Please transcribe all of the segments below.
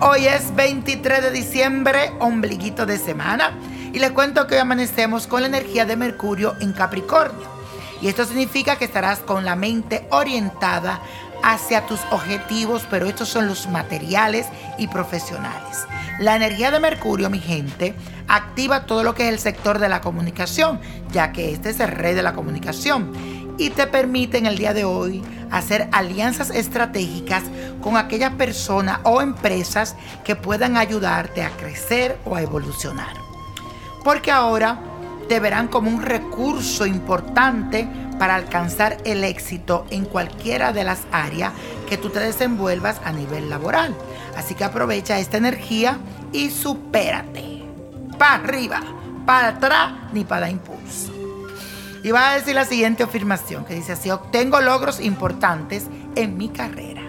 Hoy es 23 de diciembre, ombliguito de semana, y les cuento que hoy amanecemos con la energía de Mercurio en Capricornio. Y esto significa que estarás con la mente orientada hacia tus objetivos, pero estos son los materiales y profesionales. La energía de Mercurio, mi gente, activa todo lo que es el sector de la comunicación, ya que este es el rey de la comunicación y te permite en el día de hoy hacer alianzas estratégicas con aquellas personas o empresas que puedan ayudarte a crecer o a evolucionar. Porque ahora te verán como un recurso importante para alcanzar el éxito en cualquiera de las áreas que tú te desenvuelvas a nivel laboral. Así que aprovecha esta energía y supérate. Para arriba, para atrás, ni para impulso. Y va a decir la siguiente afirmación que dice así, obtengo logros importantes en mi carrera.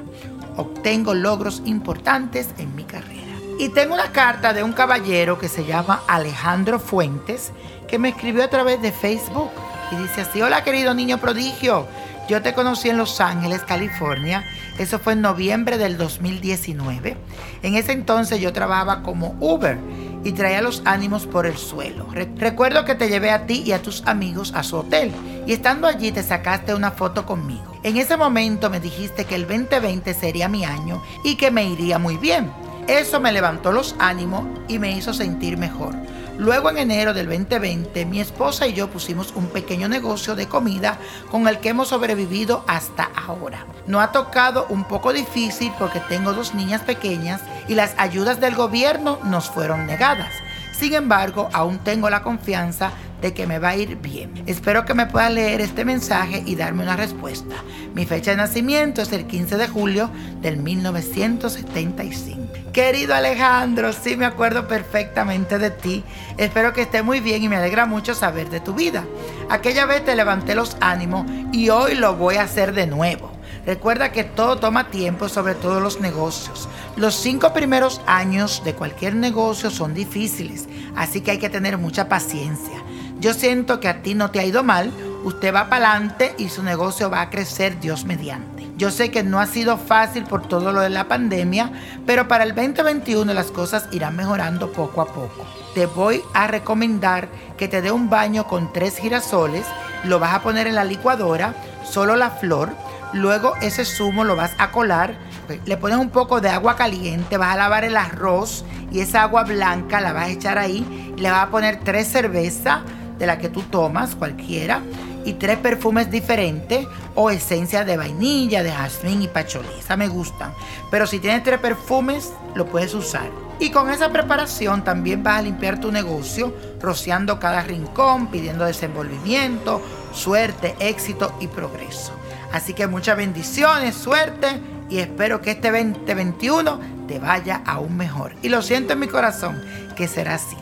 Obtengo logros importantes en mi carrera. Y tengo una carta de un caballero que se llama Alejandro Fuentes, que me escribió a través de Facebook. Y dice así, hola querido niño prodigio, yo te conocí en Los Ángeles, California. Eso fue en noviembre del 2019. En ese entonces yo trabajaba como Uber y traía los ánimos por el suelo. recuerdo que te llevé a ti y a tus amigos a su hotel y estando allí te sacaste una foto conmigo. En ese momento me dijiste que el 2020 sería mi año y que me iría muy bien. Eso me levantó los ánimos y me hizo sentir mejor. Luego en enero del 2020 mi esposa y yo pusimos un pequeño negocio de comida con el que hemos sobrevivido hasta ahora. No ha tocado un poco difícil porque tengo dos niñas pequeñas y las ayudas del gobierno nos fueron negadas. Sin embargo, aún tengo la confianza de que me va a ir bien. Espero que me pueda leer este mensaje y darme una respuesta. Mi fecha de nacimiento es el 15 de julio del 1975. Querido Alejandro, sí me acuerdo perfectamente de ti. Espero que esté muy bien y me alegra mucho saber de tu vida. Aquella vez te levanté los ánimos y hoy lo voy a hacer de nuevo. Recuerda que todo toma tiempo, sobre todo los negocios. Los cinco primeros años de cualquier negocio son difíciles, así que hay que tener mucha paciencia. Yo siento que a ti no te ha ido mal, usted va para adelante y su negocio va a crecer Dios mediante. Yo sé que no ha sido fácil por todo lo de la pandemia, pero para el 2021 las cosas irán mejorando poco a poco. Te voy a recomendar que te dé un baño con tres girasoles, lo vas a poner en la licuadora, solo la flor, luego ese zumo lo vas a colar, le pones un poco de agua caliente, vas a lavar el arroz y esa agua blanca la vas a echar ahí, le vas a poner tres cervezas de la que tú tomas, cualquiera, y tres perfumes diferentes o esencia de vainilla, de jazmín y pacholí. Esa me gustan. Pero si tienes tres perfumes, lo puedes usar. Y con esa preparación también vas a limpiar tu negocio, rociando cada rincón, pidiendo desenvolvimiento, suerte, éxito y progreso. Así que muchas bendiciones, suerte y espero que este 2021 te vaya aún mejor. Y lo siento en mi corazón que será así.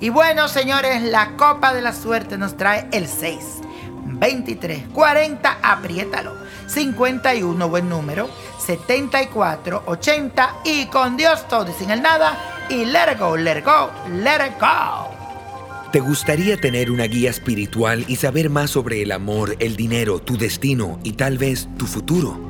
Y bueno, señores, la copa de la suerte nos trae el 6, 23, 40, apriétalo, 51, buen número, 74, 80 y con Dios todo y sin el nada y let it go, let it go, let it go. ¿Te gustaría tener una guía espiritual y saber más sobre el amor, el dinero, tu destino y tal vez tu futuro?